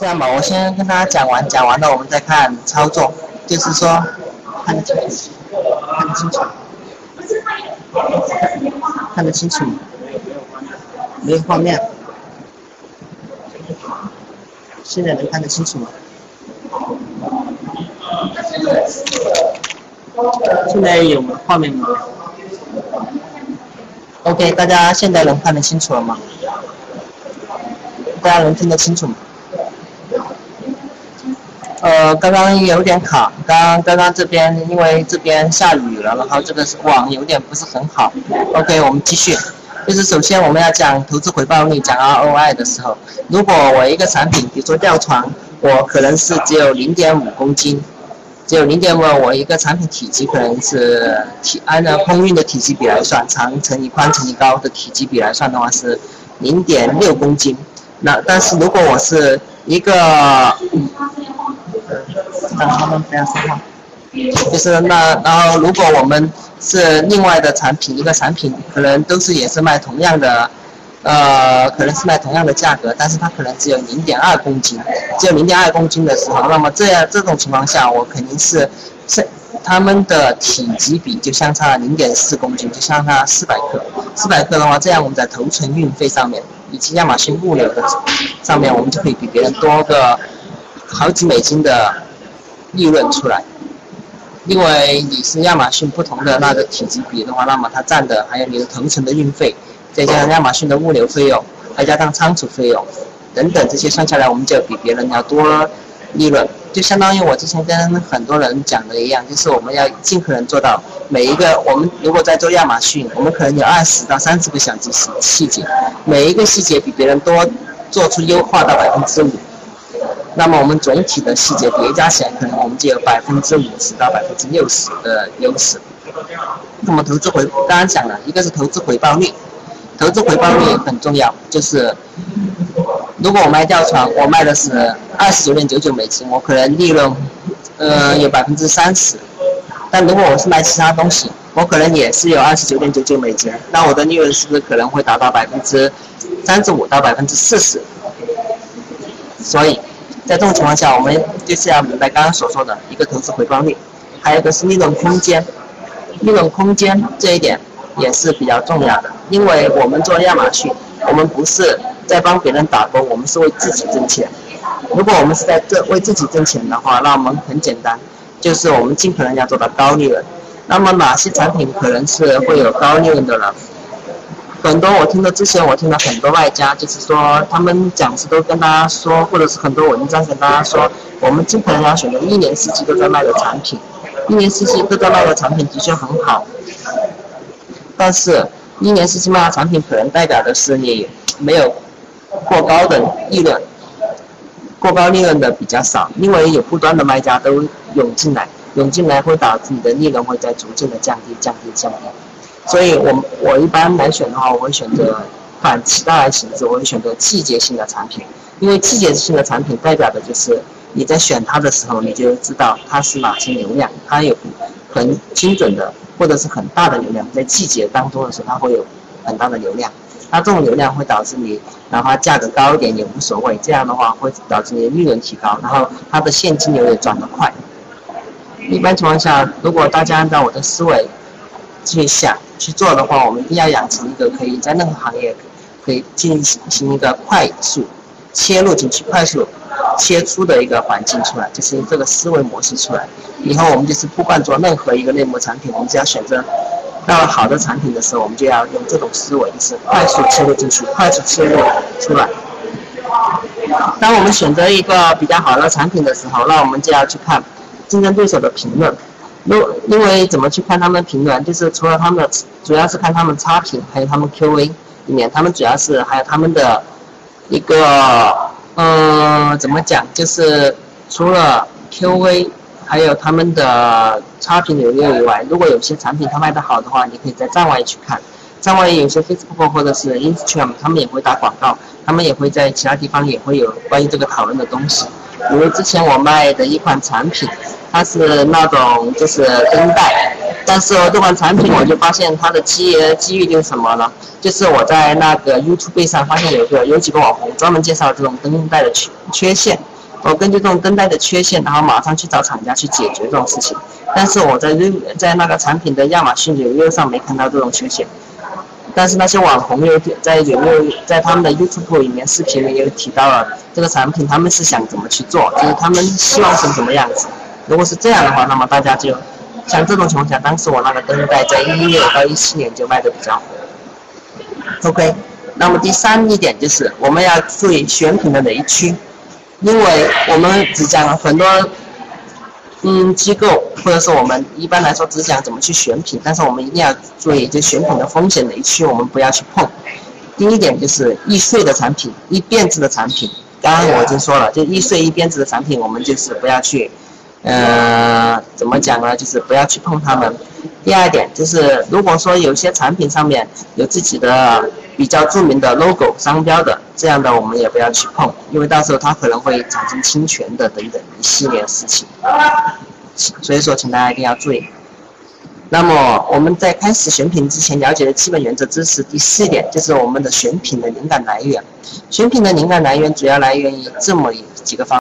这样吧，我先跟大家讲完，讲完了我们再看操作，就是说看得清楚，看得清楚，看得清楚，没有画面，现在能看得清楚吗？现在有画面吗？OK，大家现在能看得清楚了吗？大家能听得清楚吗？呃，刚刚有点卡，刚刚刚这边因为这边下雨了，然后这个网有点不是很好。OK，我们继续。就是首先我们要讲投资回报率，讲 ROI 的时候，如果我一个产品，比如说吊床，我可能是只有零点五公斤，只有零点五，我一个产品体积可能是体按照空运的体积比来算，长乘以宽乘以高的体积比来算的话是零点六公斤。那但是如果我是一个让他们不要说话。就是那，然后如果我们是另外的产品，一个产品可能都是也是卖同样的，呃，可能是卖同样的价格，但是它可能只有零点二公斤，只有零点二公斤的时候，那么这样这种情况下，我肯定是是他们的体积比就相差零点四公斤，就相差四百克。四百克的话，这样我们在头存运费上面以及亚马逊物流的上面，我们就可以比别人多个好几美金的。利润出来，因为你是亚马逊不同的那个体积比的话，那么它占的还有你的同城的运费，再加上亚马逊的物流费用，再加上仓储费用等等这些算下来，我们就比别人要多利润。就相当于我之前跟很多人讲的一样，就是我们要尽可能做到每一个我们如果在做亚马逊，我们可能有二十到三十个小细细节，每一个细节比别人多做出优化到百分之五。那么我们总体的细节叠加起来，可能我们就有百分之五十到百分之六十的优势。那么投资回，刚刚讲了一个是投资回报率，投资回报率很重要。就是如果我卖吊床，我卖的是二十九点九九美金，我可能利润，呃，有百分之三十。但如果我是卖其他东西，我可能也是有二十九点九九美金，那我的利润是不是可能会达到百分之三十五到百分之四十？所以。在这种情况下，我们就是要明白刚刚所说的一个投资回报率，还有一个是利润空间。利润空间这一点也是比较重要的，因为我们做亚马逊，我们不是在帮别人打工，我们是为自己挣钱。如果我们是在这为自己挣钱的话，那我们很简单，就是我们尽可能要做到高利润。那么哪些产品可能是会有高利润的呢？很多我听的之前我听了很多卖家，就是说他们讲师都跟大家说，或者是很多文章跟大家说，我们尽可能要选择一年四季都在卖的产品，一年四季都在卖的产品的确很好，但是一年四季卖的产品可能代表的是你没有过高的利润，过高利润的比较少，因为有不断的卖家都涌进来，涌进来会导致你的利润会在逐渐的降低，降低，降低。所以，我我一般来选的话，我会选择反其他来形式，我会选择季节性的产品，因为季节性的产品代表的就是你在选它的时候，你就知道它是哪些流量，它有很精准的或者是很大的流量，在季节当中的时候，它会有很大的流量，它这种流量会导致你哪怕价格高一点也无所谓，这样的话会导致你利润提高，然后它的现金流也转得快。一般情况下，如果大家按照我的思维去想。去做的话，我们一定要养成一个可以在任何行业可以进行一个快速切入进去、快速切出的一个环境出来，就是这个思维模式出来。以后我们就是不管做任何一个内膜产品，我们只要选择到了好的产品的时候，我们就要用这种思维，就是快速切入进去、快速切入出来。当我们选择一个比较好的产品的时候，那我们就要去看竞争对手的评论。因因为怎么去看他们评论，就是除了他们的，主要是看他们差评，还有他们 Q&A 里面，他们主要是还有他们的一个，呃，怎么讲，就是除了 Q&A，还有他们的差评流量以外，如果有些产品它卖得好的话，你可以在站外去看，站外有些 Facebook 或者是 Instagram，他们也会打广告，他们也会在其他地方也会有关于这个讨论的东西。比如之前我卖的一款产品，它是那种就是灯带，但是这款产品我就发现它的机机遇就是什么呢？就是我在那个 YouTube 上发现有个有几个网红专门介绍这种灯带的缺缺陷。我根据这种灯带的缺陷，然后马上去找厂家去解决这种事情。但是我在在那个产品的亚马逊纽约上没看到这种缺陷，但是那些网红有在有没有在他们的 YouTube 里面视频里有提到了这个产品，他们是想怎么去做，就是他们希望成什么样子。如果是这样的话，那么大家就像这种情况下，当时我那个灯带在一六到一七年就卖的比较火。OK，那么第三一点就是我们要注意选品的雷区。因为我们只讲了很多，嗯，机构或者是我们一般来说只讲怎么去选品，但是我们一定要注意，就选品的风险雷区我们不要去碰。第一点就是易碎的产品、易变质的产品，刚刚我已经说了，就易碎、易变质的产品，我们就是不要去，呃，怎么讲呢？就是不要去碰它们。第二点就是，如果说有些产品上面有自己的比较著名的 logo 商标的，这样的我们也不要去碰，因为到时候它可能会产生侵权的等等一系列事情。所以说，请大家一定要注意。那么我们在开始选品之前，了解的基本原则知识，第四点就是我们的选品的灵感来源。选品的灵感来源主要来源于这么几个方。